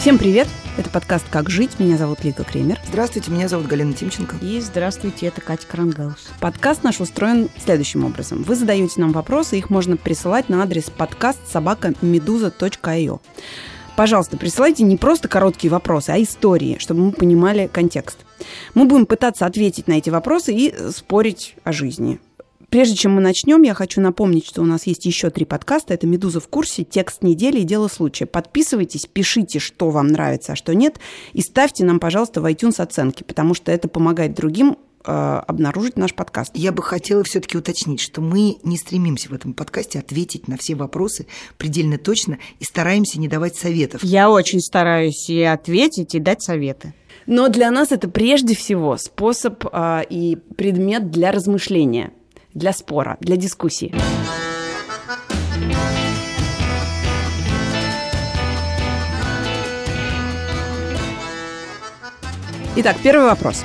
Всем привет! Это подкаст «Как жить». Меня зовут Лика Кремер. Здравствуйте, меня зовут Галина Тимченко. И здравствуйте, это Катя Крангаус. Подкаст наш устроен следующим образом. Вы задаете нам вопросы, их можно присылать на адрес подкаст собака meduza.io. Пожалуйста, присылайте не просто короткие вопросы, а истории, чтобы мы понимали контекст. Мы будем пытаться ответить на эти вопросы и спорить о жизни. Прежде чем мы начнем, я хочу напомнить, что у нас есть еще три подкаста. Это «Медуза в курсе», «Текст недели» и «Дело случая». Подписывайтесь, пишите, что вам нравится, а что нет, и ставьте нам, пожалуйста, в iTunes оценки, потому что это помогает другим э, обнаружить наш подкаст. Я бы хотела все-таки уточнить, что мы не стремимся в этом подкасте ответить на все вопросы предельно точно и стараемся не давать советов. Я очень стараюсь и ответить, и дать советы. Но для нас это прежде всего способ э, и предмет для размышления – для спора, для дискуссии. Итак, первый вопрос.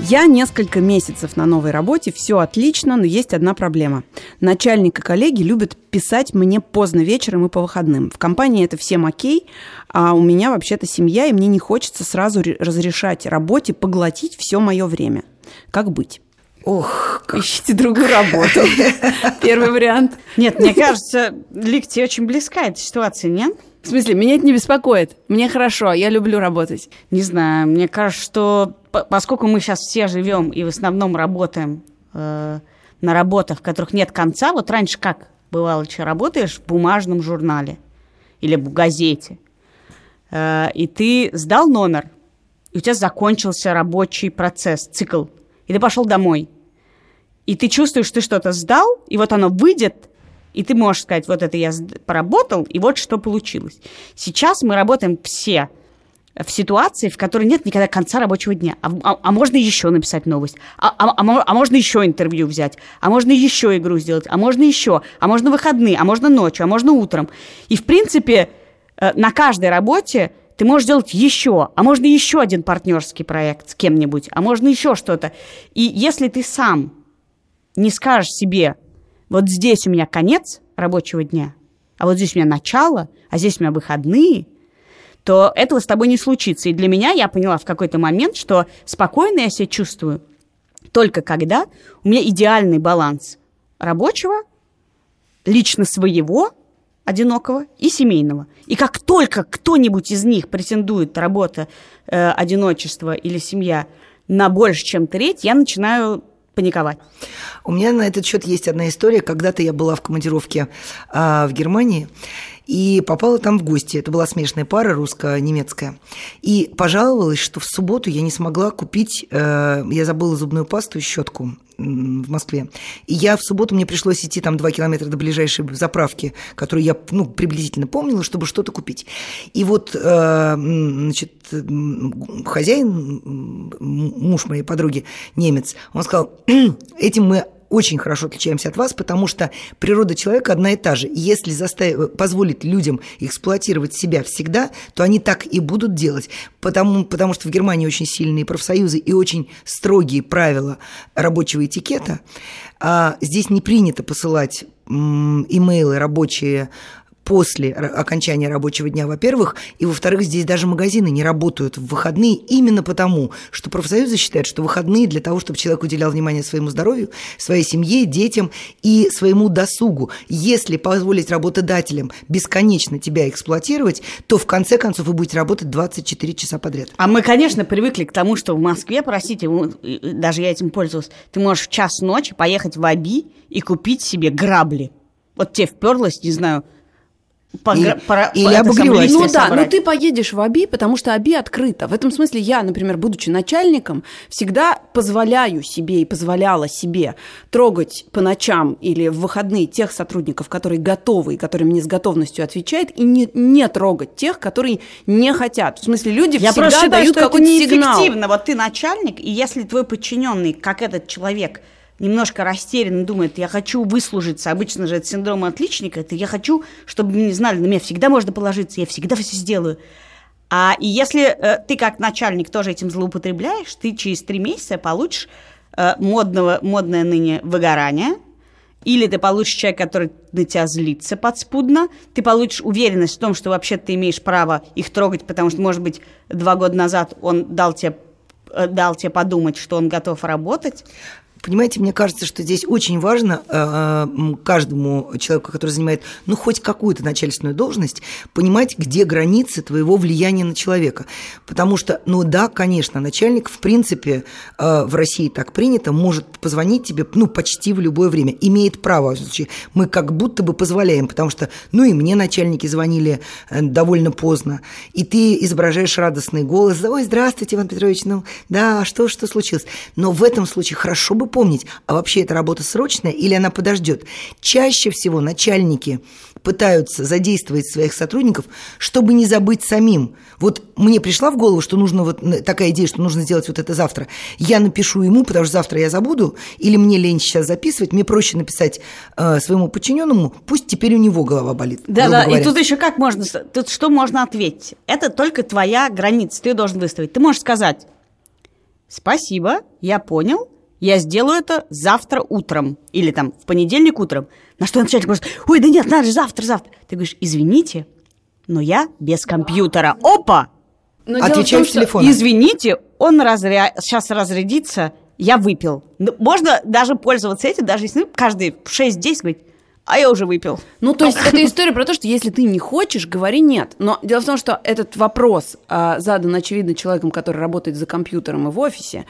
Я несколько месяцев на новой работе, все отлично, но есть одна проблема. Начальник и коллеги любят писать мне поздно вечером и по выходным. В компании это всем окей, а у меня вообще-то семья, и мне не хочется сразу разрешать работе поглотить все мое время. Как быть? Ох, как... ищите другую работу. Первый вариант. Нет, мне кажется, Лик, тебе очень близка эта ситуация, нет? В смысле, меня это не беспокоит. Мне хорошо, я люблю работать. Не знаю, мне кажется, что поскольку мы сейчас все живем и в основном работаем э, на работах, в которых нет конца, вот раньше как бывало, что работаешь в бумажном журнале или в газете, э, и ты сдал номер, и у тебя закончился рабочий процесс, цикл и ты пошел домой. И ты чувствуешь, ты что-то сдал, и вот оно выйдет, и ты можешь сказать, вот это я поработал, и вот что получилось. Сейчас мы работаем все в ситуации, в которой нет никогда конца рабочего дня. А, а, а можно еще написать новость, а, а, а, а можно еще интервью взять, а можно еще игру сделать, а можно еще, а можно выходные, а можно ночью, а можно утром. И, в принципе, э, на каждой работе ты можешь сделать еще, а можно еще один партнерский проект с кем-нибудь, а можно еще что-то. И если ты сам не скажешь себе, вот здесь у меня конец рабочего дня, а вот здесь у меня начало, а здесь у меня выходные, то этого с тобой не случится. И для меня я поняла в какой-то момент, что спокойно я себя чувствую только когда у меня идеальный баланс рабочего, лично своего одинокого и семейного. И как только кто-нибудь из них претендует, работа, э, одиночество или семья, на больше, чем треть, я начинаю паниковать. У меня на этот счет есть одна история. Когда-то я была в командировке э, в Германии, и попала там в гости. Это была смешанная пара русско-немецкая. И пожаловалась, что в субботу я не смогла купить, э, я забыла зубную пасту и щетку в Москве. И я в субботу, мне пришлось идти там два километра до ближайшей заправки, которую я ну, приблизительно помнила, чтобы что-то купить. И вот э, значит, хозяин, муж моей подруги, немец, он сказал, этим мы очень хорошо отличаемся от вас, потому что природа человека одна и та же. если заставить, позволить людям эксплуатировать себя всегда, то они так и будут делать. Потому, потому что в Германии очень сильные профсоюзы и очень строгие правила рабочего этикета. А здесь не принято посылать имейлы рабочие после окончания рабочего дня, во-первых, и, во-вторых, здесь даже магазины не работают в выходные именно потому, что профсоюзы считают, что выходные для того, чтобы человек уделял внимание своему здоровью, своей семье, детям и своему досугу. Если позволить работодателям бесконечно тебя эксплуатировать, то в конце концов вы будете работать 24 часа подряд. А мы, конечно, привыкли к тому, что в Москве, простите, даже я этим пользовалась, ты можешь в час ночи поехать в Аби и купить себе грабли. Вот тебе вперлось, не знаю, по, и, по, или по, обогревать. Ну да, но ты поедешь в АБИ, потому что АБИ открыто. В этом смысле я, например, будучи начальником, всегда позволяю себе и позволяла себе трогать по ночам или в выходные тех сотрудников, которые готовы и которые мне с готовностью отвечают, и не, не трогать тех, которые не хотят. В смысле, люди я всегда считаю, дают какой-то сигнал. неэффективно. Вот ты начальник, и если твой подчиненный, как этот человек – немножко растерян думает, я хочу выслужиться, обычно же это синдром отличника, это я хочу, чтобы не знали, на меня всегда можно положиться, я всегда все сделаю. А и если э, ты как начальник тоже этим злоупотребляешь, ты через три месяца получишь э, модного, модное ныне выгорание, Или ты получишь человека, который на тебя злится подспудно, ты получишь уверенность в том, что вообще ты имеешь право их трогать, потому что, может быть, два года назад он дал тебе э, дал тебе подумать, что он готов работать. Понимаете, мне кажется, что здесь очень важно э, каждому человеку, который занимает, ну, хоть какую-то начальственную должность, понимать, где границы твоего влияния на человека. Потому что, ну да, конечно, начальник, в принципе, э, в России так принято, может позвонить тебе, ну, почти в любое время, имеет право. Мы как будто бы позволяем, потому что, ну, и мне начальники звонили э, довольно поздно, и ты изображаешь радостный голос, ой, здравствуйте, Иван Петрович, ну, да, что, что случилось? Но в этом случае хорошо бы помнить, а вообще эта работа срочная или она подождет. Чаще всего начальники пытаются задействовать своих сотрудников, чтобы не забыть самим. Вот мне пришла в голову, что нужно вот такая идея, что нужно сделать вот это завтра. Я напишу ему, потому что завтра я забуду, или мне лень сейчас записывать, мне проще написать э, своему подчиненному, пусть теперь у него голова болит. Да, да, говоря. и тут еще как можно, тут что можно ответить? Это только твоя граница, ты должен выставить. Ты можешь сказать, спасибо, я понял, я сделаю это завтра утром или там в понедельник утром. На что начальник говорит, ой, да нет, надо же завтра, завтра. Ты говоришь, извините, но я без компьютера. Опа! Но Отвечаю с телефона. Извините, он разря... сейчас разрядится, я выпил. Ну, можно даже пользоваться этим, даже если ну, каждый 6-10 говорит, а я уже выпил. Ну, то есть это история про то, что если ты не хочешь, говори нет. Но дело в том, что этот вопрос а, задан, очевидно, человеком, который работает за компьютером и в офисе,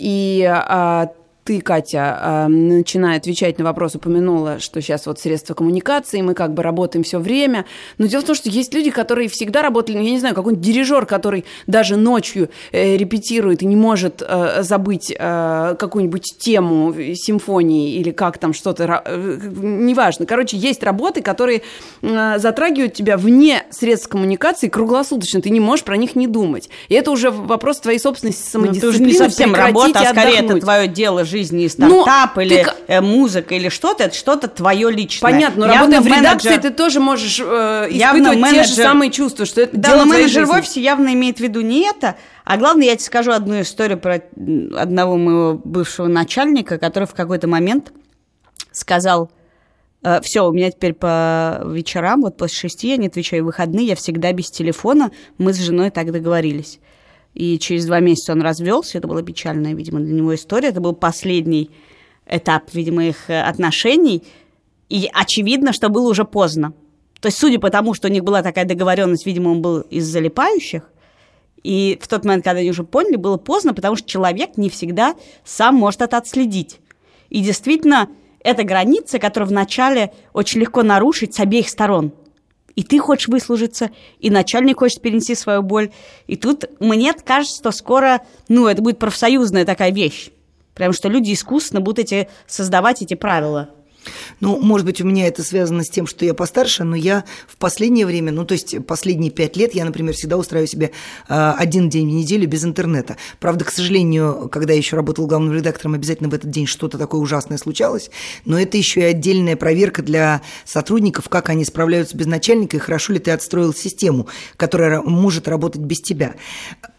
и а, ты, Катя, начиная отвечать на вопрос, упомянула, что сейчас вот средства коммуникации, мы как бы работаем все время. Но дело в том, что есть люди, которые всегда работали, ну, я не знаю, какой-нибудь дирижер, который даже ночью э, репетирует и не может э, забыть э, какую-нибудь тему симфонии или как там что-то, неважно. Короче, есть работы, которые затрагивают тебя вне средств коммуникации круглосуточно, ты не можешь про них не думать. И это уже вопрос твоей собственной самодисциплины. Ну, ты уже не совсем работа, а скорее это твое дело жизни, стартап ну, или ты... Э, музыка или что-то, это что-то твое личное. Понятно, но работая в редакции, ты тоже можешь э, испытывать менеджер... те же самые чувства, что это да, дело менеджер в офисе явно имеет в виду не это, а главное, я тебе скажу одну историю про одного моего бывшего начальника, который в какой-то момент сказал, «Э, все, у меня теперь по вечерам, вот после шести я не отвечаю, выходные я всегда без телефона, мы с женой так договорились. И через два месяца он развелся. Это была печальная, видимо, для него история. Это был последний этап, видимо, их э, отношений. И очевидно, что было уже поздно. То есть, судя по тому, что у них была такая договоренность, видимо, он был из залипающих. И в тот момент, когда они уже поняли, было поздно, потому что человек не всегда сам может это отследить. И действительно, это граница, которую вначале очень легко нарушить с обеих сторон – и ты хочешь выслужиться, и начальник хочет перенести свою боль. И тут мне кажется, что скоро, ну, это будет профсоюзная такая вещь. Потому что люди искусственно будут эти, создавать эти правила. Ну, может быть, у меня это связано с тем, что я постарше, но я в последнее время, ну, то есть последние пять лет, я, например, всегда устраиваю себе э, один день в неделю без интернета. Правда, к сожалению, когда я еще работал главным редактором, обязательно в этот день что-то такое ужасное случалось, но это еще и отдельная проверка для сотрудников, как они справляются без начальника и хорошо ли ты отстроил систему, которая может работать без тебя.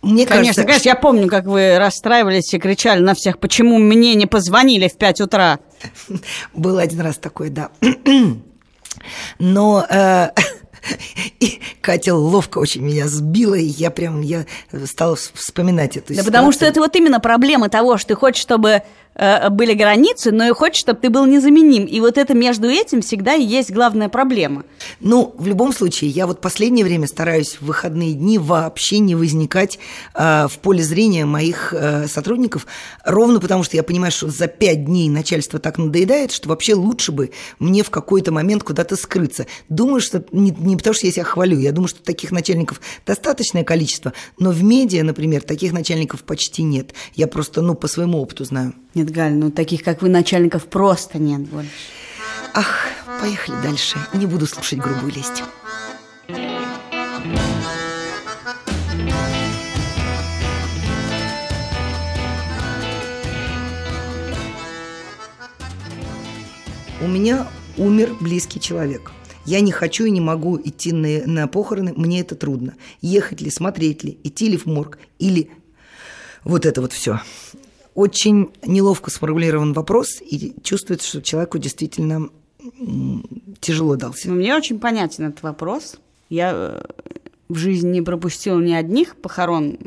Мне конечно, кажется, конечно, я помню, как вы расстраивались и кричали на всех, почему мне не позвонили в 5 утра. Был один раз такой, да. Но э, и Катя ловко очень меня сбила, и я прям я стала вспоминать эту да ситуацию. потому что это вот именно проблема того, что ты хочешь, чтобы Э, были границы, но и хочет, чтобы ты был незаменим. И вот это между этим всегда и есть главная проблема. Ну, в любом случае, я вот последнее время стараюсь в выходные дни вообще не возникать э, в поле зрения моих э, сотрудников, ровно потому что я понимаю, что за пять дней начальство так надоедает, что вообще лучше бы мне в какой-то момент куда-то скрыться. Думаю, что не, не потому, что я себя хвалю, я думаю, что таких начальников достаточное количество, но в медиа, например, таких начальников почти нет. Я просто, ну, по своему опыту знаю. Нет, Галь, ну таких, как вы, начальников просто нет больше. Ах, поехали дальше. Не буду слушать грубую лесть. У меня умер близкий человек. Я не хочу и не могу идти на, на похороны, мне это трудно. Ехать ли, смотреть ли, идти ли в морг, или вот это вот все. Очень неловко сформулирован вопрос, и чувствуется, что человеку действительно тяжело дался. Ну, мне очень понятен этот вопрос. Я э, в жизни не пропустила ни одних похорон,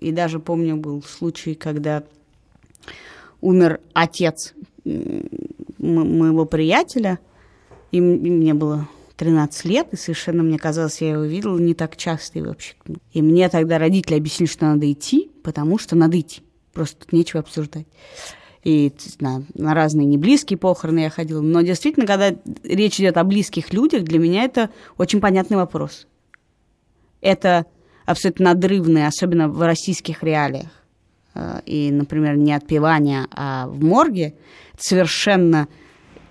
и даже помню был случай, когда умер отец моего приятеля, и мне было 13 лет, и совершенно мне казалось, я его видела не так часто и вообще. И мне тогда родители объяснили, что надо идти, потому что надо идти. Просто тут нечего обсуждать. И на, на разные неблизкие похороны я ходила. Но действительно, когда речь идет о близких людях, для меня это очень понятный вопрос. Это абсолютно надрывное, особенно в российских реалиях. Э, и, например, не отпевание, а в морге. Это совершенно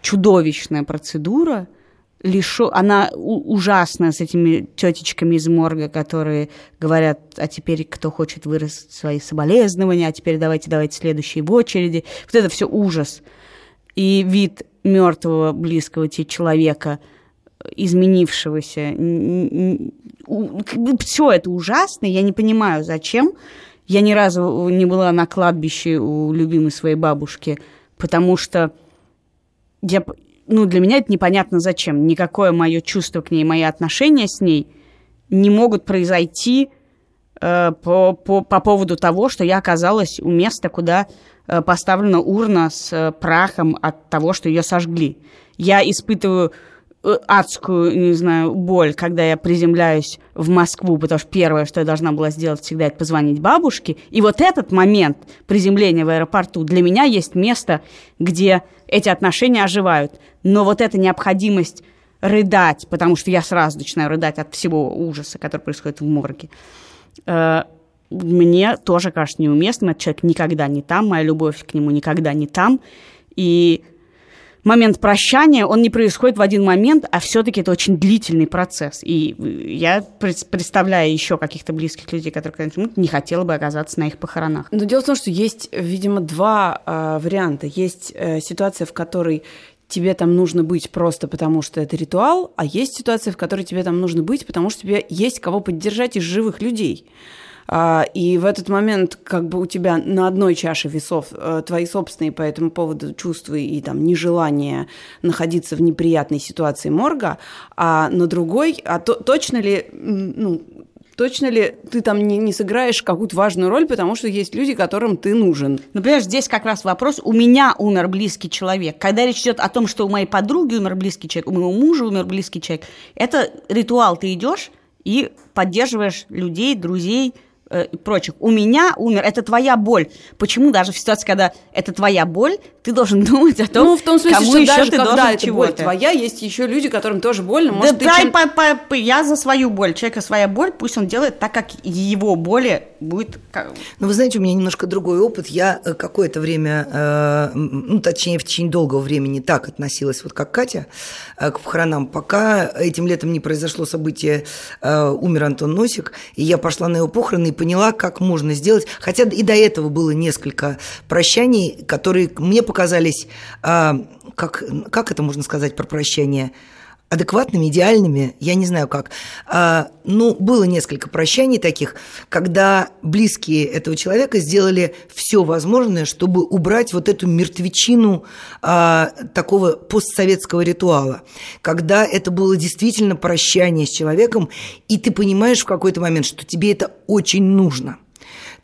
чудовищная процедура – лишу, она ужасная с этими тетечками из морга, которые говорят, а теперь кто хочет выразить свои соболезнования, а теперь давайте, давайте следующие в очереди. Вот это все ужас. И вид мертвого близкого тебе человека, изменившегося, все это ужасно, я не понимаю, зачем. Я ни разу не была на кладбище у любимой своей бабушки, потому что я, ну, для меня это непонятно зачем. Никакое мое чувство к ней, мои отношения с ней не могут произойти э, по, по, по поводу того, что я оказалась у места, куда э, поставлена урна с э, прахом от того, что ее сожгли. Я испытываю Э, адскую, не знаю, боль, когда я приземляюсь в Москву, потому что первое, что я должна была сделать всегда, это позвонить бабушке. И вот этот момент приземления в аэропорту для меня есть место, где эти отношения оживают. Но вот эта необходимость рыдать, потому что я сразу начинаю рыдать от всего ужаса, который происходит в морге, э, мне тоже кажется неуместным. Этот человек никогда не там, моя любовь к нему никогда не там. И момент прощания, он не происходит в один момент, а все-таки это очень длительный процесс. И я представляю еще каких-то близких людей, которые когда-нибудь не хотела бы оказаться на их похоронах. Но дело в том, что есть, видимо, два э, варианта. Есть э, ситуация, в которой тебе там нужно быть просто потому, что это ритуал, а есть ситуация, в которой тебе там нужно быть, потому что тебе есть кого поддержать из живых людей. А, и в этот момент как бы у тебя на одной чаше весов э, твои собственные по этому поводу чувства и там нежелание находиться в неприятной ситуации морга, а на другой, а то, точно ли, ну, точно ли ты там не, не сыграешь какую-то важную роль, потому что есть люди, которым ты нужен. Например, здесь как раз вопрос, у меня умер близкий человек. Когда речь идет о том, что у моей подруги умер близкий человек, у моего мужа умер близкий человек, это ритуал, ты идешь и поддерживаешь людей, друзей, Э, и прочих. У меня умер, это твоя боль. Почему даже в ситуации, когда это твоя боль, ты должен думать о том, ну, в том смысле, кому что еще даже ты когда должен это боль твоя, есть еще люди, которым тоже больно. Может, да дай, чем... по, по, по, я за свою боль. Человека своя боль, пусть он делает так, как его боли будет... Ну, вы знаете, у меня немножко другой опыт. Я э, какое-то время, э, ну, точнее, в течение долгого времени так относилась, вот как Катя, к похоронам, пока этим летом не произошло событие, умер Антон Носик, и я пошла на его похороны и поняла, как можно сделать. Хотя и до этого было несколько прощаний, которые мне показались, а, как, как это можно сказать про прощание – адекватными, идеальными, я не знаю как. А, ну, было несколько прощаний таких, когда близкие этого человека сделали все возможное, чтобы убрать вот эту мертвечину а, такого постсоветского ритуала, когда это было действительно прощание с человеком, и ты понимаешь в какой-то момент, что тебе это очень нужно.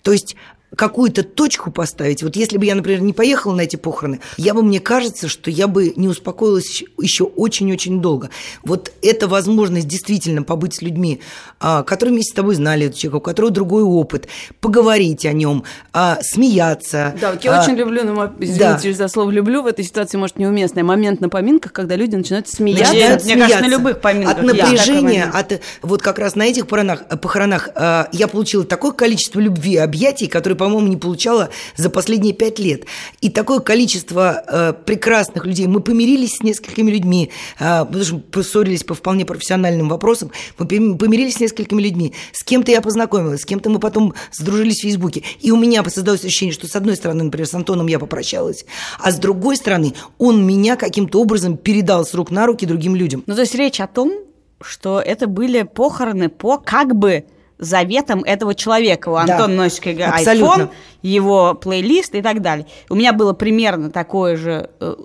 То есть какую-то точку поставить. Вот если бы я, например, не поехала на эти похороны, я бы, мне кажется, что я бы не успокоилась еще очень-очень долго. Вот эта возможность действительно побыть с людьми, а, которые вместе с тобой знали этого человека, у которого другой опыт, поговорить о нем, а, смеяться. Да, вот я а, очень люблю, ну, извините да. за слово «люблю», в этой ситуации, может, неуместный момент на поминках, когда люди начинают смеяться. Начинают мне смеяться. кажется, на любых поминках. От напряжения, от, вот как раз на этих похоронах, похоронах я получила такое количество любви, объятий, которые по-моему, не получала за последние пять лет. И такое количество э, прекрасных людей. Мы помирились с несколькими людьми, э, потому что поссорились по вполне профессиональным вопросам. Мы помирились с несколькими людьми. С кем-то я познакомилась, с кем-то мы потом сдружились в Фейсбуке. И у меня создалось ощущение, что с одной стороны, например, с Антоном я попрощалась, а с другой стороны, он меня каким-то образом передал с рук на руки другим людям. Ну, то есть речь о том, что это были похороны по как бы заветом этого человека. У Да, Антона носит абсолютно. iPhone, его плейлист и так далее. У меня было примерно такое же, э,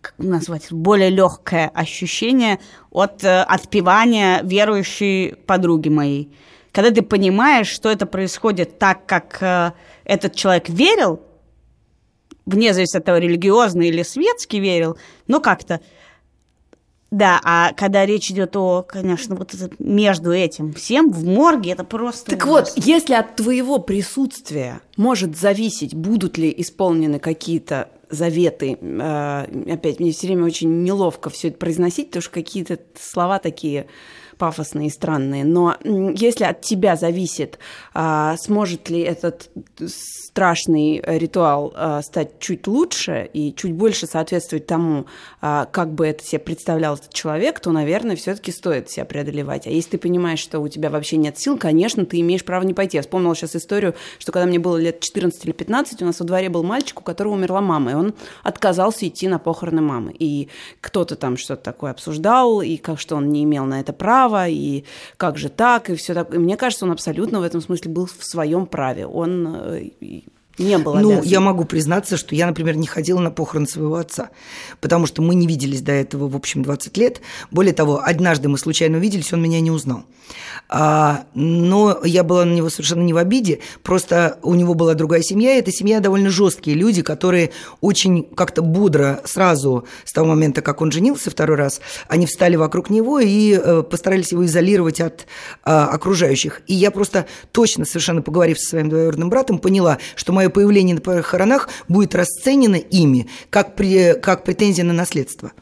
как назвать, более легкое ощущение от э, отпевания верующей подруги моей. Когда ты понимаешь, что это происходит так, как э, этот человек верил, вне зависимости от того, религиозный или светский верил, но как-то да, а когда речь идет о, конечно, вот это, между этим всем в морге, это просто... Так ужас. вот, если от твоего присутствия может зависеть, будут ли исполнены какие-то заветы, э, опять мне все время очень неловко все это произносить, потому что какие-то слова такие пафосные и странные, но если от тебя зависит, а, сможет ли этот страшный ритуал а, стать чуть лучше и чуть больше соответствовать тому, а, как бы это себе представлял этот человек, то, наверное, все-таки стоит себя преодолевать. А если ты понимаешь, что у тебя вообще нет сил, конечно, ты имеешь право не пойти. Я вспомнила сейчас историю, что когда мне было лет 14 или 15, у нас во дворе был мальчик, у которого умерла мама, и он отказался идти на похороны мамы. И кто-то там что-то такое обсуждал, и как что он не имел на это права, и как же так, и все так. И мне кажется, он абсолютно в этом смысле был в своем праве. Он э, не был Ну, обязан. я могу признаться, что я, например, не ходила на похороны своего отца, потому что мы не виделись до этого, в общем, 20 лет. Более того, однажды мы случайно увиделись, он меня не узнал. А, но я была на него совершенно не в обиде, просто у него была другая семья, и эта семья довольно жесткие люди, которые очень как-то бодро сразу с того момента, как он женился второй раз, они встали вокруг него и э, постарались его изолировать от а, окружающих. И я просто точно, совершенно поговорив со своим двоюродным братом, поняла, что мое появление на похоронах будет расценено ими как, при, как претензия на наследство.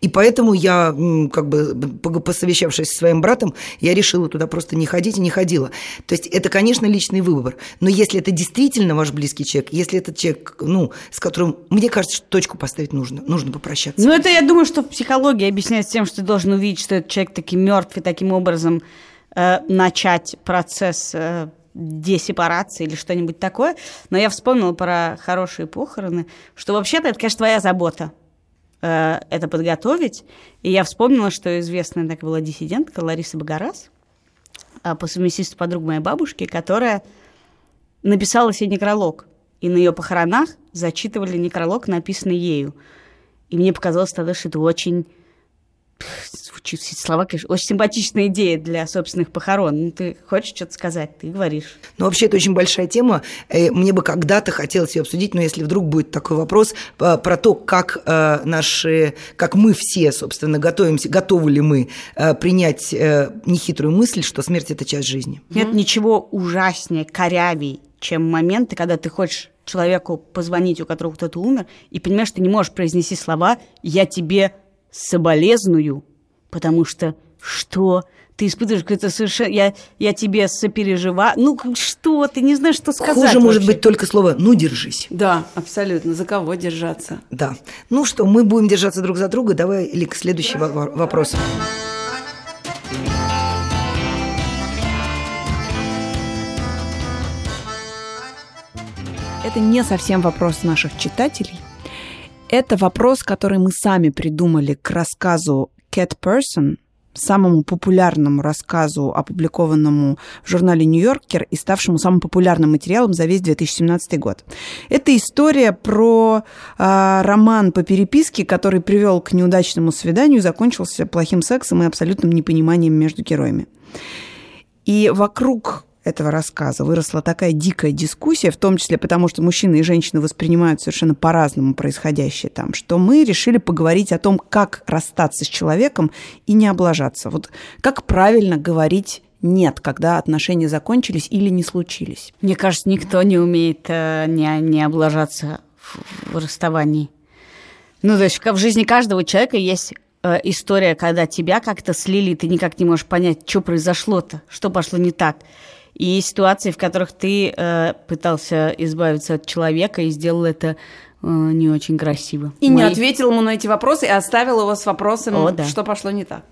И поэтому я, как бы посовещавшись со своим братом, я решила туда просто не ходить и не ходила. То есть это, конечно, личный выбор. Но если это действительно ваш близкий человек, если это человек, ну, с которым, мне кажется, что точку поставить нужно, нужно попрощаться. Ну, это, я думаю, что в психологии объясняется тем, что ты должен увидеть, что этот человек таки мертв, и таким образом э, начать процесс э, десепарации или что-нибудь такое. Но я вспомнила про хорошие похороны, что вообще-то это, конечно, твоя забота э, это подготовить. И я вспомнила, что известная такая была диссидентка Лариса Багарас, а, по совместительству подруга моей бабушки, которая написала себе некролог. И на ее похоронах зачитывали некролог, написанный ею. И мне показалось тогда, что это очень звучит слова, конечно, очень симпатичная идея для собственных похорон. Ну, ты хочешь что-то сказать, ты говоришь. Ну, вообще, это очень большая тема. Э, Мне бы когда-то хотелось ее обсудить, но если вдруг будет такой вопрос э, про то, как э, наши, как мы все, собственно, готовимся, готовы ли мы принять нехитрую мысль, что смерть – это часть жизни. Нет ничего ужаснее, корявей, чем моменты, когда ты хочешь человеку позвонить, у которого кто-то умер, и понимаешь, что ты не можешь произнести слова «я тебе соболезную», потому что что? Ты испытываешь какое-то совершенно... Я, я тебе сопереживаю. Ну, что? Ты не знаешь, что сказать Хуже может вообще. быть только слово «ну, держись». Да, абсолютно. За кого держаться? Да. Ну что, мы будем держаться друг за друга. Давай, Лик, следующий во- вопрос. Это не совсем вопрос наших читателей. Это вопрос, который мы сами придумали к рассказу Cat Person, самому популярному рассказу, опубликованному в журнале «Нью-Йоркер» и ставшему самым популярным материалом за весь 2017 год. Это история про а, роман по переписке, который привел к неудачному свиданию, закончился плохим сексом и абсолютным непониманием между героями. И вокруг этого рассказа выросла такая дикая дискуссия, в том числе потому, что мужчины и женщины воспринимают совершенно по-разному происходящее там, что мы решили поговорить о том, как расстаться с человеком и не облажаться. Вот как правильно говорить нет, когда отношения закончились или не случились. Мне кажется, никто не умеет э, не, не облажаться в, в расставании. Ну, то есть в жизни каждого человека есть э, история, когда тебя как-то слили, и ты никак не можешь понять, что произошло-то, что пошло не так. И ситуации, в которых ты э, пытался избавиться от человека и сделал это э, не очень красиво. И не Мои- ответил ему на эти вопросы, и оставил его с вопросом, О, да. что пошло не так.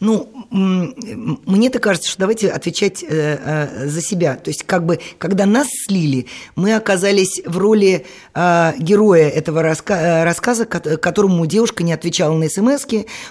Ну, мне-то кажется, что давайте отвечать э, э, за себя. То есть, как бы, когда нас слили, мы оказались в роли э, героя этого рассказа, которому девушка не отвечала на смс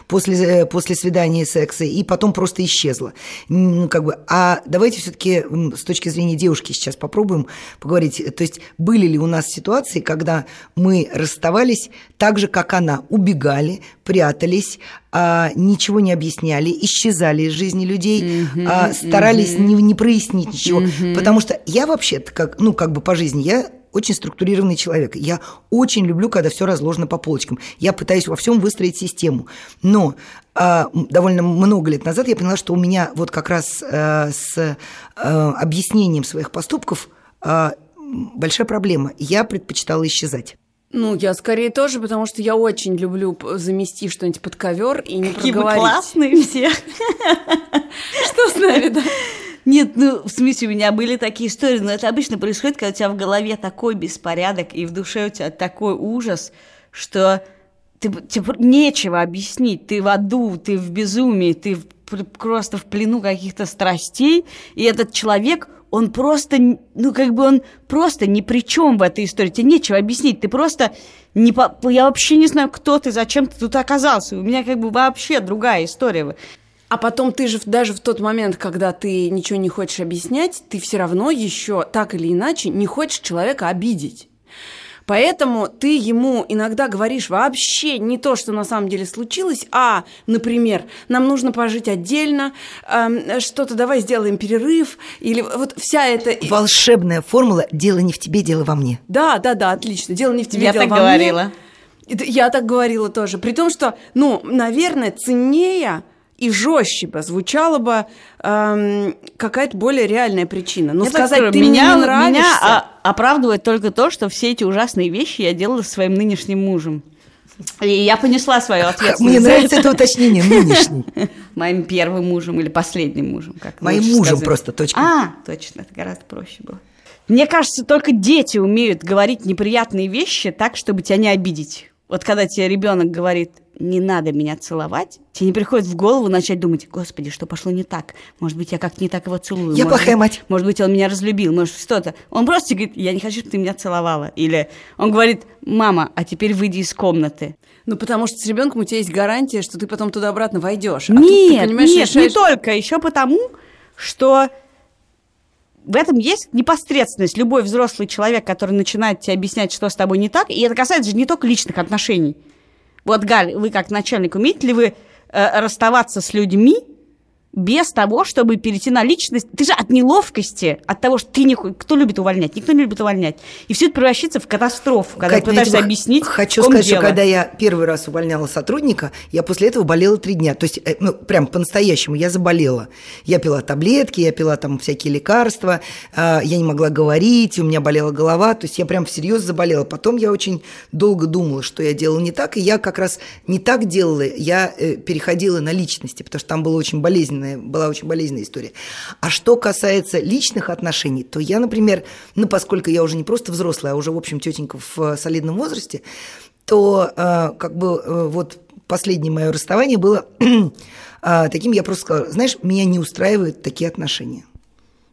после, после свидания и секса, и потом просто исчезла. Ну, как бы, а давайте все-таки с точки зрения девушки сейчас попробуем поговорить. То есть, были ли у нас ситуации, когда мы расставались так же, как она, убегали, прятались, а, ничего не объясняли, исчезали из жизни людей, mm-hmm, а, старались mm-hmm. не, не прояснить ничего. Mm-hmm. Потому что я вообще-то, как, ну, как бы по жизни, я очень структурированный человек. Я очень люблю, когда все разложено по полочкам. Я пытаюсь во всем выстроить систему. Но а, довольно много лет назад я поняла, что у меня вот как раз а, с а, объяснением своих поступков а, большая проблема. Я предпочитала исчезать. Ну, я скорее тоже, потому что я очень люблю замести что-нибудь под ковер и не Какие проговорить. вы классные все. Что с нами, да? Нет, ну, в смысле, у меня были такие истории, но это обычно происходит, когда у тебя в голове такой беспорядок, и в душе у тебя такой ужас, что ты, тебе нечего объяснить. Ты в аду, ты в безумии, ты просто в плену каких-то страстей, и этот человек он просто, ну, как бы он просто ни при чем в этой истории. Тебе нечего объяснить. Ты просто не по... Я вообще не знаю, кто ты, зачем ты тут оказался. У меня как бы вообще другая история. А потом ты же даже в тот момент, когда ты ничего не хочешь объяснять, ты все равно еще так или иначе не хочешь человека обидеть. Поэтому ты ему иногда говоришь вообще не то, что на самом деле случилось, а, например, нам нужно пожить отдельно, э, что-то давай сделаем перерыв, или вот вся эта... Волшебная формула «дело не в тебе, дело во мне». Да, да, да, отлично. Дело не в тебе, Я дело так во говорила. мне. Я так говорила тоже. При том, что, ну, наверное, ценнее и жестче бы звучала бы эм, какая-то более реальная причина. Но я сказать, скажу, ты меня, мне не нравишься... Меня оправдывает только то, что все эти ужасные вещи я делала со своим нынешним мужем. И я понесла свою ответственность. Мне нравится это уточнение, нынешний. Моим первым мужем или последним мужем, как Моим мужем сказать. просто, точка. А, точно, это гораздо проще было. Мне кажется, только дети умеют говорить неприятные вещи так, чтобы тебя не обидеть. Вот когда тебе ребенок говорит, не надо меня целовать, тебе не приходит в голову начать думать, господи, что пошло не так? Может быть, я как-то не так его целую. Я может плохая быть, мать. Может быть, он меня разлюбил, может, что-то. Он просто говорит, я не хочу, чтобы ты меня целовала. Или он говорит, мама, а теперь выйди из комнаты. Ну, потому что с ребенком у тебя есть гарантия, что ты потом туда-обратно войдешь. А нет, ты, нет, решаешь... не только. Еще потому, что в этом есть непосредственность. Любой взрослый человек, который начинает тебе объяснять, что с тобой не так, и это касается же не только личных отношений. Вот, Галь, вы как начальник, умеете ли вы э, расставаться с людьми, без того, чтобы перейти на личность. Ты же от неловкости, от того, что ты не... Кто любит увольнять? Никто не любит увольнять. И все это превращается в катастрофу, когда Кать, ты пытаешься объяснить, Хочу сказать, дело. что когда я первый раз увольняла сотрудника, я после этого болела три дня. То есть, э, ну, прям по-настоящему я заболела. Я пила таблетки, я пила там всякие лекарства, э, я не могла говорить, у меня болела голова. То есть я прям всерьез заболела. Потом я очень долго думала, что я делала не так, и я как раз не так делала, я э, переходила на личности, потому что там было очень болезненно болезненная, была очень болезненная история. А что касается личных отношений, то я, например, ну, поскольку я уже не просто взрослая, а уже, в общем, тетенька в э, солидном возрасте, то э, как бы э, вот последнее мое расставание было э, таким, я просто сказала, знаешь, меня не устраивают такие отношения.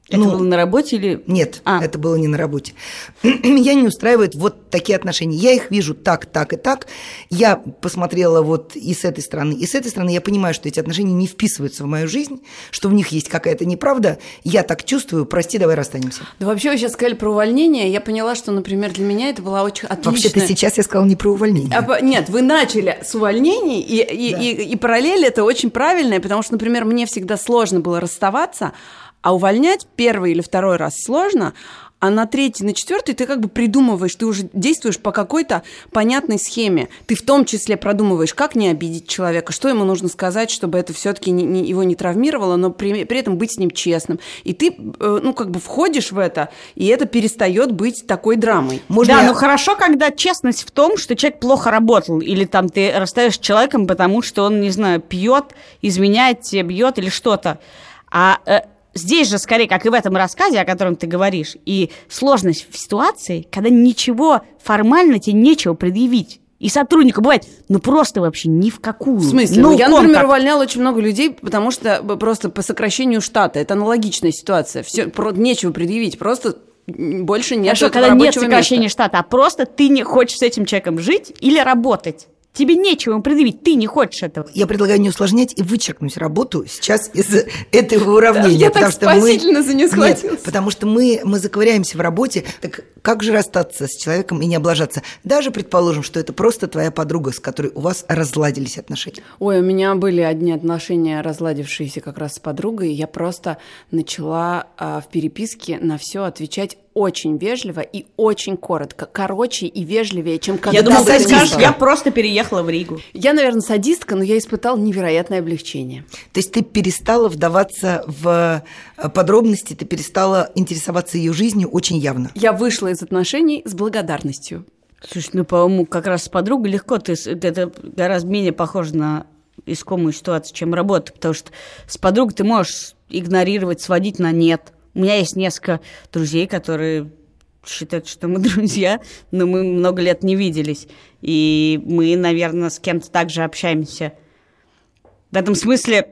Это ну, было на работе или... Нет, а. это было не на работе. Меня не устраивают вот такие отношения. Я их вижу так, так и так. Я посмотрела вот и с этой стороны, и с этой стороны. Я понимаю, что эти отношения не вписываются в мою жизнь, что в них есть какая-то неправда. Я так чувствую, прости, давай расстанемся. Да вообще вы сейчас сказали про увольнение. Я поняла, что, например, для меня это была очень отличная... Вообще-то сейчас я сказала не про увольнение. А, нет, вы начали с увольнений, и, и, да. и, и параллель это очень правильная, потому что, например, мне всегда сложно было расставаться, а увольнять первый или второй раз сложно, а на третий, на четвертый ты как бы придумываешь, ты уже действуешь по какой-то понятной схеме. Ты в том числе продумываешь, как не обидеть человека, что ему нужно сказать, чтобы это все-таки не, не, его не травмировало, но при, при этом быть с ним честным. И ты, э, ну, как бы входишь в это, и это перестает быть такой драмой. Можно да, я... но хорошо, когда честность в том, что человек плохо работал, или там ты расстаешься с человеком, потому что он, не знаю, пьет, изменяет тебе, бьет или что-то. А э, здесь же, скорее, как и в этом рассказе, о котором ты говоришь, и сложность в ситуации, когда ничего формально тебе нечего предъявить. И сотрудника бывает, ну просто вообще ни в какую. В смысле? Ну, Ну, я, например, контакт. увольняла очень много людей, потому что просто по сокращению штата. Это аналогичная ситуация. Все, нечего предъявить, просто больше нет Хорошо, когда нет сокращения места. штата, а просто ты не хочешь с этим человеком жить или работать. Тебе нечего ему предъявить, ты не хочешь этого. Я предлагаю не усложнять и вычеркнуть работу сейчас из этого уравнения. я так потому что мы- спасительно за неё схватилась. Нет, потому что мы, мы заковыряемся в работе. Так как же расстаться с человеком и не облажаться? Даже предположим, что это просто твоя подруга, с которой у вас разладились отношения. Ой, у меня были одни отношения, разладившиеся как раз с подругой. и Я просто начала а, в переписке на все отвечать очень вежливо и очень коротко. Короче и вежливее, чем когда я думала, ты скажешь, я просто переехала в Ригу. Я, наверное, садистка, но я испытала невероятное облегчение. То есть ты перестала вдаваться в э, подробности, ты перестала интересоваться ее жизнью очень явно. Я вышла из отношений с благодарностью. Слушай, ну, по-моему, как раз с подругой легко, ты, это гораздо менее похоже на искомую ситуацию, чем работа, потому что с подругой ты можешь игнорировать, сводить на нет. У меня есть несколько друзей, которые считают, что мы друзья, но мы много лет не виделись. И мы, наверное, с кем-то также общаемся. В этом смысле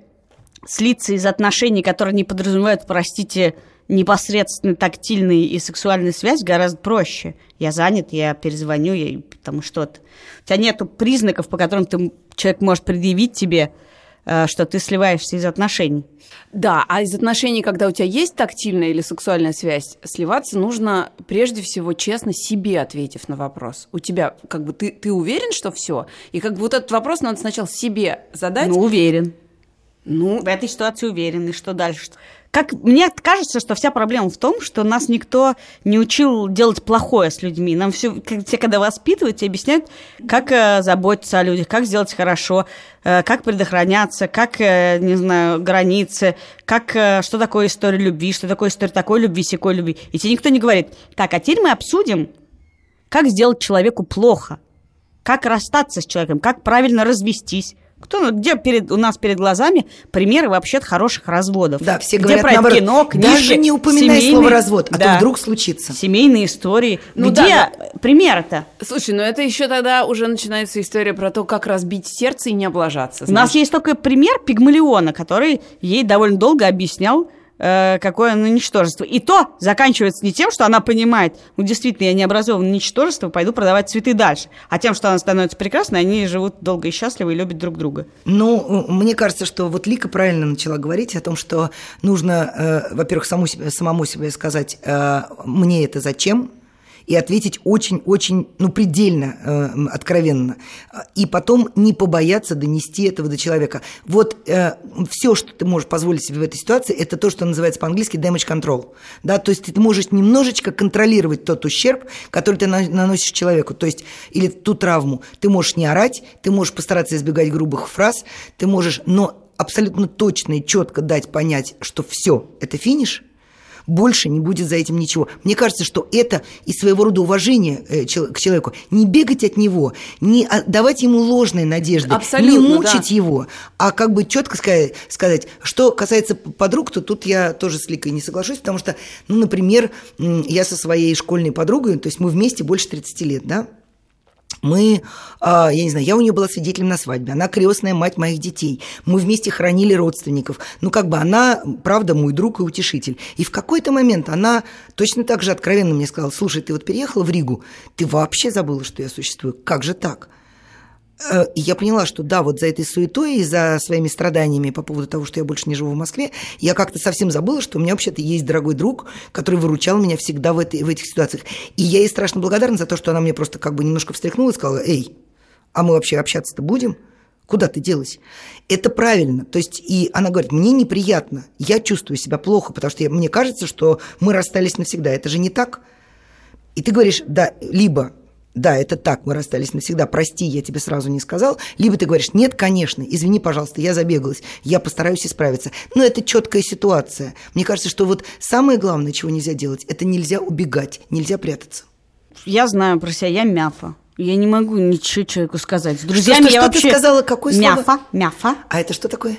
слиться из отношений, которые не подразумевают, простите, непосредственно тактильной и сексуальной связь, гораздо проще. Я занят, я перезвоню, я, потому что -то. у тебя нет признаков, по которым ты, человек может предъявить тебе, что ты сливаешься из отношений. Да, а из отношений, когда у тебя есть тактильная или сексуальная связь, сливаться нужно прежде всего честно себе ответив на вопрос. У тебя, как бы, ты, ты уверен, что все? И как бы вот этот вопрос надо сначала себе задать. Ну, уверен. Ну, В этой ситуации уверен. И что дальше? Как мне кажется, что вся проблема в том, что нас никто не учил делать плохое с людьми. Нам все, те, когда воспитывают, тебе объясняют, как э, заботиться о людях, как сделать хорошо, э, как предохраняться, как, э, не знаю, границы, как, э, что такое история любви, что такое история такой любви, секой любви. И тебе никто не говорит, так, а теперь мы обсудим, как сделать человеку плохо, как расстаться с человеком, как правильно развестись. Кто, ну, где перед, у нас перед глазами примеры вообще хороших разводов? Да, все где говорят про это наоборот, кино, книжки, даже не упоминай семейные- слово развод, а Да. то вдруг случится. Семейные истории. Ну где да, примеры-то? слушай, ну это еще тогда уже начинается история про то, как разбить сердце и не облажаться. У нас есть только пример Пигмалиона, который ей довольно долго объяснял, э, какое оно ничтожество. И то заканчивается не тем, что она понимает, ну, действительно, я необразованное ничтожество, пойду продавать цветы дальше, а тем, что она становится прекрасной, они живут долго и счастливо и любят друг друга. Ну, мне кажется, что вот Лика правильно начала говорить о том, что нужно, э, во-первых, саму самому себе сказать, э, мне это зачем, и ответить очень-очень, ну, предельно э, откровенно. И потом не побояться донести этого до человека. Вот все, что ты можешь позволить себе в этой ситуации, это то, что называется по-английски damage control. Да? То есть ты можешь немножечко контролировать тот ущерб, который ты на- наносишь человеку, то есть или ту травму. Ты можешь не орать, ты можешь постараться избегать грубых фраз, ты можешь, но абсолютно точно и четко дать понять, что все, это финиш, больше не будет за этим ничего. Мне кажется, что это и своего рода уважение э, к человеку. Не бегать от него, не а- давать ему ложные надежды, Абсолютно, не мучить да. его, а как бы четко сказать. Что касается подруг, то тут я тоже с Ликой не соглашусь, потому что, ну, например, я со своей школьной подругой, то есть мы вместе больше 30 лет, да, мы, а, я не знаю, я у нее была свидетелем на свадьбе, она крестная мать моих детей, мы вместе хранили родственников, ну как бы она, правда, мой друг и утешитель. И в какой-то момент она точно так же откровенно мне сказала, слушай, ты вот переехала в Ригу, ты вообще забыла, что я существую, как же так? Э, я поняла, что да, вот за этой суетой и за своими страданиями по поводу того, что я больше не живу в Москве, я как-то совсем забыла, что у меня вообще-то есть дорогой друг, который выручал меня всегда в, этой, в этих ситуациях. И я ей страшно благодарна за то, что она мне просто как бы немножко встряхнула и сказала, эй, а мы вообще общаться-то будем? Куда ты делась? Это правильно. То есть, и она говорит, мне неприятно, я чувствую себя плохо, потому что я- мне кажется, что мы расстались навсегда. Это же не так. И ты говоришь, да, либо да, это так, мы расстались навсегда, прости, я тебе сразу не сказал, либо ты говоришь, нет, конечно, извини, пожалуйста, я забегалась, я постараюсь исправиться. Но это четкая ситуация. Мне кажется, что вот самое главное, чего нельзя делать, это нельзя убегать, нельзя прятаться. Я знаю про себя, я мяфа. Я не могу ничего человеку сказать. С друзьями что, я что вообще... ты сказала, какое слово? Мяфа, мяфа. А это что такое?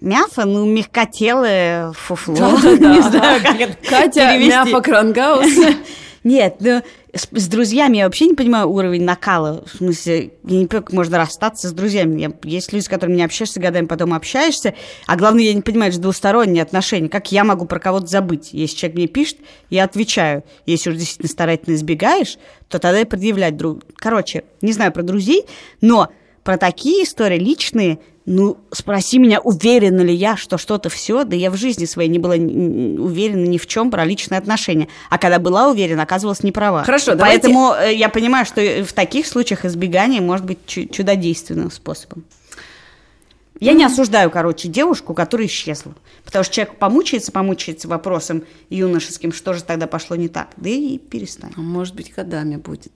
Мяфа, ну, мягкотелое фуфло. Да-да-да. Не знаю, как это Катя перевести. Мяфа Крангаус. Нет, ну, с, с друзьями я вообще не понимаю уровень накала. В смысле, я не понимаю, как можно расстаться с друзьями. Я, есть люди, с которыми не общаешься годами, потом общаешься. А главное, я не понимаю, это двусторонние отношения. Как я могу про кого-то забыть? Если человек мне пишет, я отвечаю. Если уж действительно старательно избегаешь, то тогда и предъявлять друг. Короче, не знаю про друзей, но про такие истории личные ну, спроси меня, уверена ли я, что что-то все, да я в жизни своей не была уверена ни в чем про личные отношения. А когда была уверена, оказывалась не права. Хорошо, Поэтому давайте... я понимаю, что в таких случаях избегание может быть чудодейственным способом. Я не осуждаю, короче, девушку, которая исчезла. Потому что человек помучается, помучается вопросом юношеским, что же тогда пошло не так. Да и перестань. А может быть, годами будет.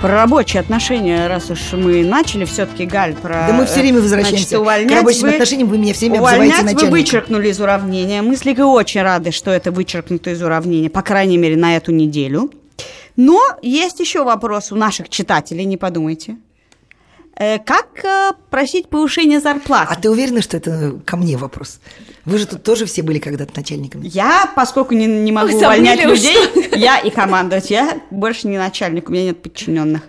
Про рабочие отношения, раз уж мы начали, все-таки, Галь, про... Да мы все время возвращаемся значит, увольнять к рабочим вы, отношениям, вы меня все время увольнять называете начальником. вы вычеркнули из уравнения. Мы с Ликой очень рады, что это вычеркнуто из уравнения, по крайней мере, на эту неделю. Но есть еще вопрос у наших читателей, не подумайте. Э, как э, просить повышения зарплаты? А ты уверена, что это ко мне вопрос? Вы же тут тоже все были когда-то начальниками. Я, поскольку не, не могу Вы увольнять людей, я и командовать, я больше не начальник, у меня нет подчиненных.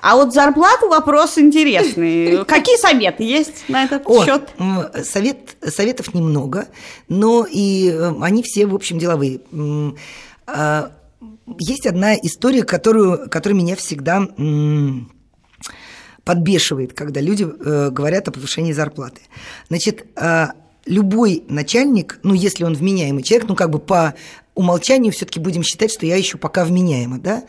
А вот зарплату вопрос интересный. Какие советы есть на этот О, счет? Совет, советов немного, но и э, они все, в общем, деловые. А, есть одна история, которую, которая меня всегда подбешивает, когда люди э, говорят о повышении зарплаты. Значит, э, любой начальник, ну, если он вменяемый человек, ну, как бы по умолчанию все-таки будем считать, что я еще пока вменяема, да,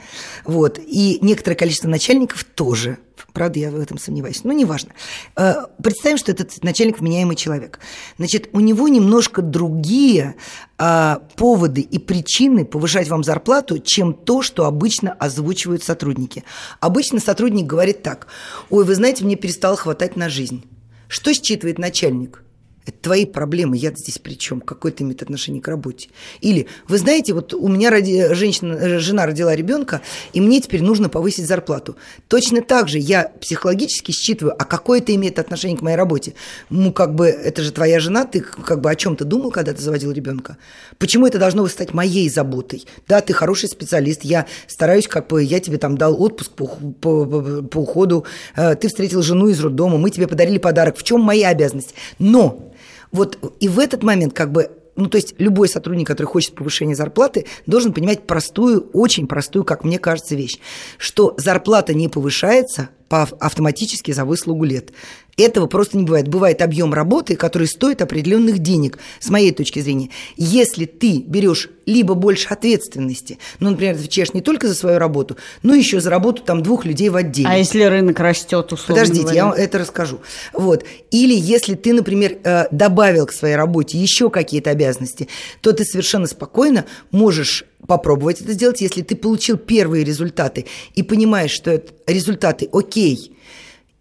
вот, и некоторое количество начальников тоже, правда, я в этом сомневаюсь, но неважно. Э, представим, что этот начальник вменяемый человек, значит, у него немножко другие а, поводы и причины повышать вам зарплату, чем то, что обычно озвучивают сотрудники. Обычно сотрудник говорит так, ой, вы знаете, мне перестало хватать на жизнь. Что считывает начальник? Это твои проблемы, я здесь при чем? Какое это имеет отношение к работе? Или, вы знаете, вот у меня роди, женщина, э, жена родила ребенка, и мне теперь нужно повысить зарплату. Точно так же я психологически считываю, а какое это имеет отношение к моей работе? Ну, как бы, это же твоя жена, ты как бы о чем то думал, когда ты заводил ребенка? Почему это должно стать моей заботой? Да, ты хороший специалист, я стараюсь, как бы, я тебе там дал отпуск по, по, по, по уходу, э, ты встретил жену из роддома, мы тебе подарили подарок. В чем моя обязанность? Но вот и в этот момент как бы ну, то есть любой сотрудник, который хочет повышения зарплаты, должен понимать простую, очень простую, как мне кажется, вещь, что зарплата не повышается по автоматически за выслугу лет. Этого просто не бывает. Бывает объем работы, который стоит определенных денег, с моей точки зрения. Если ты берешь либо больше ответственности, ну, например, отвечаешь не только за свою работу, но еще за работу там двух людей в отделе. А если рынок растет, условно Подождите, говоря? я вам это расскажу. Вот. Или если ты, например, э, добавил к своей работе еще какие-то обязанности, то ты совершенно спокойно можешь попробовать это сделать, если ты получил первые результаты и понимаешь, что это результаты окей,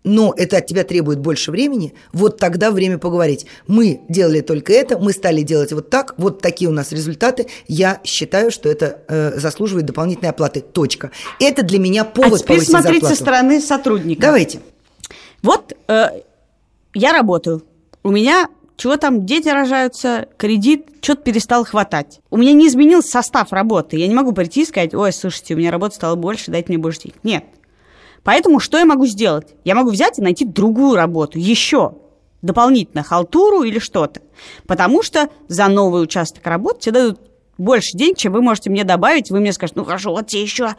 но это от тебя требует больше времени, вот тогда время поговорить. Мы делали только это, мы стали делать вот так, вот такие у нас результаты. Я считаю, что это э, заслуживает дополнительной оплаты. Точка. Это для меня повод А теперь смотреть зарплату. со стороны сотрудника. Давайте. Вот э, я работаю. У меня чего там, дети рожаются, кредит, что-то перестал хватать. У меня не изменился состав работы. Я не могу прийти и сказать, ой, слушайте, у меня работы стало больше, дайте мне больше денег. Нет. Поэтому что я могу сделать? Я могу взять и найти другую работу, еще дополнительно халтуру или что-то. Потому что за новый участок работы тебе дадут больше денег, чем вы можете мне добавить. Вы мне скажете, ну хорошо, вот тебе еще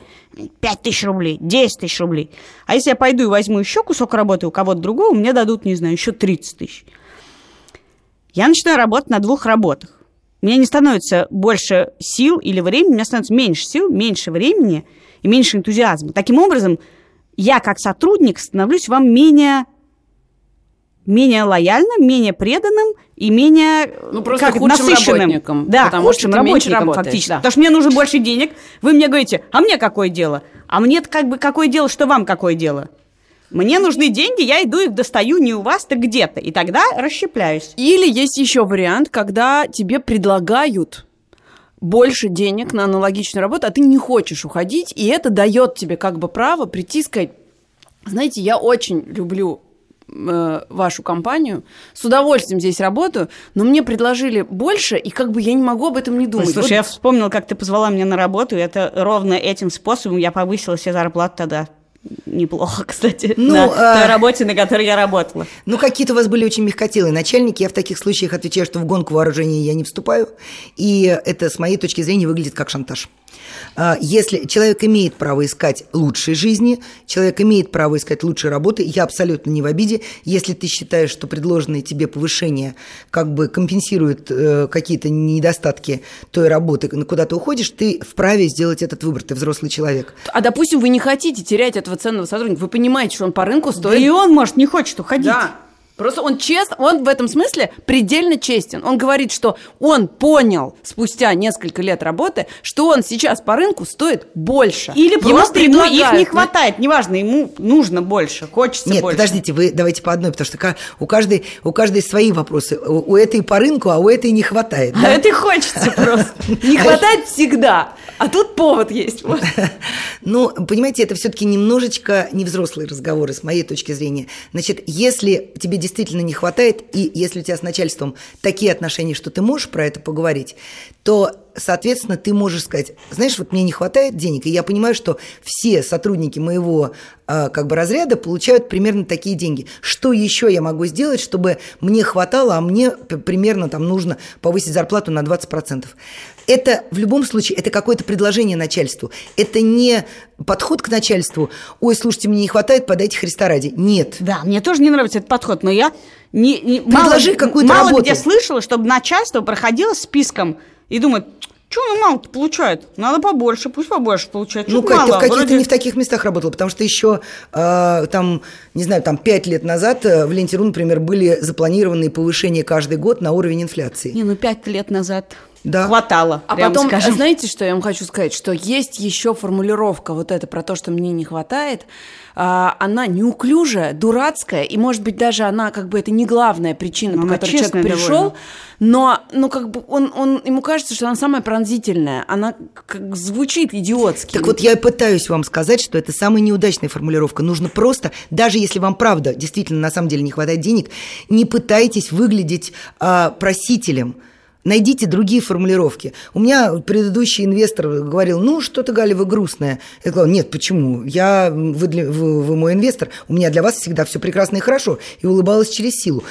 5 тысяч рублей, 10 тысяч рублей. А если я пойду и возьму еще кусок работы у кого-то другого, мне дадут, не знаю, еще 30 тысяч. Я начинаю работать на двух работах. У меня не становится больше сил или времени, у меня становится меньше сил, меньше времени и меньше энтузиазма. Таким образом, я как сотрудник становлюсь вам менее менее лояльным, менее преданным и менее ну, просто как, худшим насыщенным. работником. Да, потому худшим что работником фактически. Да. Потому что мне нужно больше денег. Вы мне говорите, а мне какое дело? А мне как бы какое дело, что вам какое дело? Мне нужны деньги, я иду их достаю не у вас, так где-то. И тогда расщепляюсь. Или есть еще вариант, когда тебе предлагают больше денег на аналогичную работу, а ты не хочешь уходить, и это дает тебе как бы право прийти и сказать, знаете, я очень люблю э, вашу компанию, с удовольствием здесь работаю, но мне предложили больше, и как бы я не могу об этом не думать. Слушай, Вот я вспомнила, как ты позвала меня на работу, и это ровно этим способом я повысила себе зарплату тогда. Неплохо, кстати, Ну, на а- той работе, на которой я работала. Ну, какие-то у вас были очень мягкотелые начальники. Я в таких случаях отвечаю, что в гонку вооружения я не вступаю. И это, с моей точки зрения, выглядит как шантаж. А, Если человек имеет право искать лучшей жизни, человек имеет право искать лучшей работы, я абсолютно не в обиде. Если ты считаешь, что предложенные тебе повышения как бы компенсируют э, какие-то недостатки той работы, куда ты уходишь, ты вправе сделать этот выбор. Ты взрослый человек. А допустим, вы не хотите терять этого ценного сотрудника, вы понимаете, что он по рынку Да стоит и он, может, не хочет уходить. Да. Просто он честно, он в этом смысле предельно честен. Он говорит, что он понял спустя несколько лет работы, что он сейчас по рынку стоит больше. Или Ему просто ему их не хватает, неважно, ему нужно больше, хочется Нет, больше. подождите, вы давайте по одной, потому что у каждой, у каждой свои вопросы. У, у этой по рынку, а у этой не хватает. А да? это и хочется просто. Не хватает всегда, а тут повод есть. Вот. Ну, понимаете, это все-таки немножечко невзрослые разговоры, с моей точки зрения. Значит, если тебе действительно не хватает, и если у тебя с начальством такие отношения, что ты можешь про это поговорить, то, соответственно, ты можешь сказать, знаешь, вот мне не хватает денег, и я понимаю, что все сотрудники моего э, как бы разряда получают примерно такие деньги. Что еще я могу сделать, чтобы мне хватало, а мне примерно там нужно повысить зарплату на 20%? Это в любом случае, это какое-то предложение начальству. Это не подход к начальству. Ой, слушайте, мне не хватает, подайте Христа ради. Нет. Да, мне тоже не нравится этот подход, но я не, не- Предложи мало, какую-то мало работу. где слышала, чтобы начальство проходило списком и думает, что он мало получает, надо побольше, пусть побольше получает. Ну, Кать, ты в каких-то вроде- не в таких местах работала, потому что еще э, там, не знаю, там пять лет назад э, в Ленте.ру, например, были запланированные повышения каждый год на уровень инфляции. Не, ну пять лет назад Да. хватало, А потом, скажем. знаете, что я вам хочу сказать? Что есть еще формулировка вот это про то, что мне не хватает. А, она неуклюжая, дурацкая, и, может быть, даже она как бы это не главная причина, Но по которой человек пришел. довольно. Но, ну, как бы он, он, ему кажется, что она самая пронзительная. Она как звучит идиотски. Так вот, я и пытаюсь вам сказать, что это самая неудачная формулировка. Нужно просто, даже если вам правда действительно на самом деле не хватает денег, не пытайтесь выглядеть а, просителем. Найдите другие формулировки. У меня предыдущий инвестор говорил, ну, что-то, Галя, вы грустная. Я сказала, нет, почему? Я, вы, для- вы- вы мой инвестор, у меня для вас всегда все прекрасно и хорошо. И улыбалась через силу.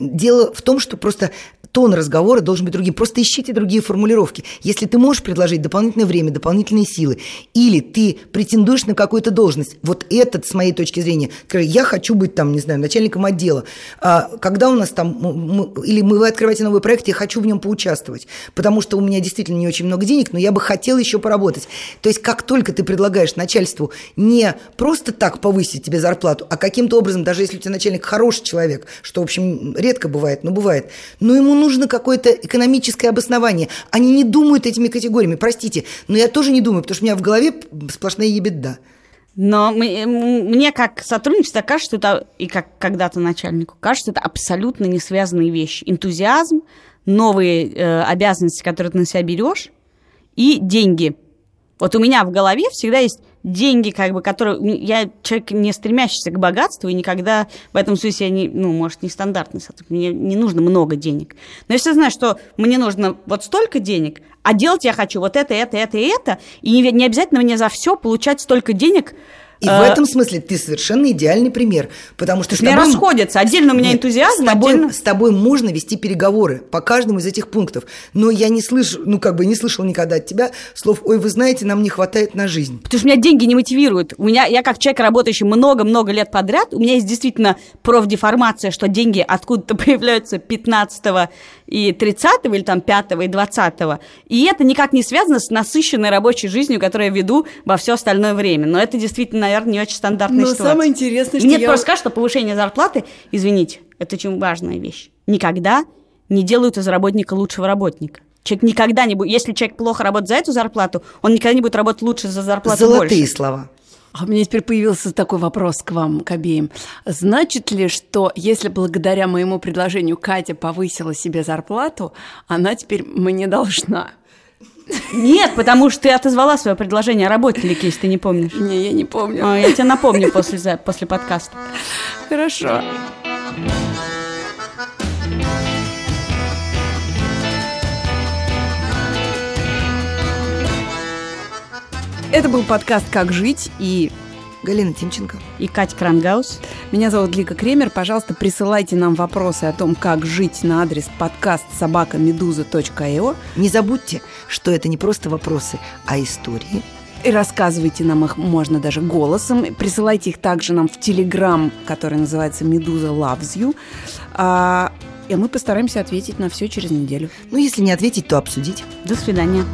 Дело в том, что просто тон разговора должен быть другим. Просто ищите другие формулировки. Если ты можешь предложить дополнительное время, дополнительные силы, или ты претендуешь на какую-то должность, вот этот, с моей точки зрения, я хочу быть там, не знаю, начальником отдела. А когда у нас там, или мы, вы открываете новый проект, я хочу в нем поучаствовать, потому что у меня действительно не очень много денег, но я бы хотела еще поработать. То есть как только ты предлагаешь начальству не просто так повысить тебе зарплату, а каким-то образом, даже если у тебя начальник хороший человек, что, в общем, редко бывает, но бывает, но ему нужно какое-то экономическое обоснование. Они не думают этими категориями, простите, но я тоже не думаю, потому что у меня в голове сплошная ебеда. Но м- м- мне как сотруднику кажется, что это, и как когда-то начальнику, кажется, это абсолютно не связанные вещи. Энтузиазм, новые э, обязанности, которые ты на себя берешь, и деньги. Вот у меня в голове всегда есть деньги, как бы, которые... Я человек, не стремящийся к богатству, и никогда в этом смысле я не, ну, может, не стандартный сотрудник. Мне не нужно много денег. Но я знаю, что мне нужно вот столько денег, а делать я хочу вот это, это, это и это, и не, не обязательно мне за все получать столько денег, И в э, этом смысле ты совершенно идеальный пример, потому что... Меня тобой- расходятся. Отдельно у меня Нет, энтузиазм, с тобой, отдельно- с тобой можно вести переговоры по каждому из этих пунктов, но я не слышу, ну как бы не слышал никогда от тебя слов, ой, вы знаете, нам не хватает на жизнь. Потому что меня деньги не мотивируют. У меня, я как человек, работающий много-много лет подряд, у меня есть действительно профдеформация, что деньги откуда-то появляются 15 и 30 или там 5 и 20 И это никак не связано с насыщенной рабочей жизнью, которую я веду во все остальное время. Но это действительно, наверное, не очень стандартная Но ситуация. самое интересное, что мне я- просто кажется, что повышение зарплаты, извините, это очень важная вещь. Никогда не делают из работника лучшего работника. Человек никогда не будет... Если человек плохо работает за эту зарплату, он никогда не будет работать лучше за зарплату Золотые больше. слова. А у меня теперь появился такой вопрос к вам, к обеим. Значит ли, что если благодаря моему предложению Катя повысила себе зарплату, она теперь мне должна? Нет, потому что ты отозвала свое предложение о работе, Лики, если ты не помнишь. Не, я не помню. А, Я тебе напомню после, после подкаста. Хорошо. Это был подкаст «Как жить» и Галина Тимченко. И Катя Крангаус. меня зовут Лика Кремер. Пожалуйста, присылайте нам вопросы о том, как жить на адрес подкаст собакамедуза.io Не забудьте, что это не просто вопросы, а истории. и рассказывайте нам их можно даже голосом. Присылайте их также нам в Телеграм, который называется «Медуза loves you». А, и мы постараемся ответить на все через неделю. Ну, если не ответить, то обсудить. До свидания.